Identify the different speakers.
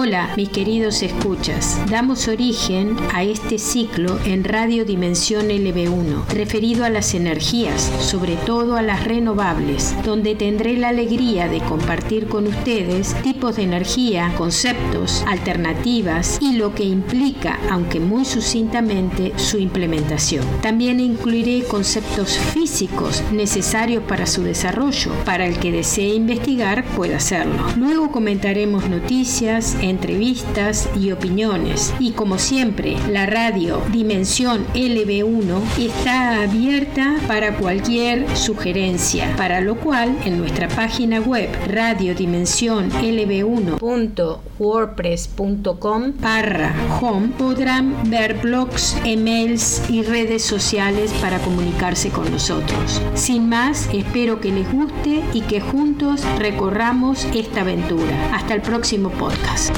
Speaker 1: Hola, mis queridos escuchas. Damos origen a este ciclo en Radio Dimensión LB1, referido a las energías, sobre todo a las renovables, donde tendré la alegría de compartir con ustedes tipos de energía, conceptos, alternativas y lo que implica, aunque muy sucintamente, su implementación. También incluiré conceptos físicos necesarios para su desarrollo. Para el que desee investigar, puede hacerlo. Luego comentaremos noticias, entrevistas y opiniones. Y como siempre, la radio Dimensión LB1 está abierta para cualquier sugerencia, para lo cual en nuestra página web radiodimensionlb1.wordpress.com barra home podrán ver blogs, emails y redes sociales para comunicarse con nosotros. Sin más, espero que les guste y que juntos recorramos esta aventura. Hasta el próximo podcast.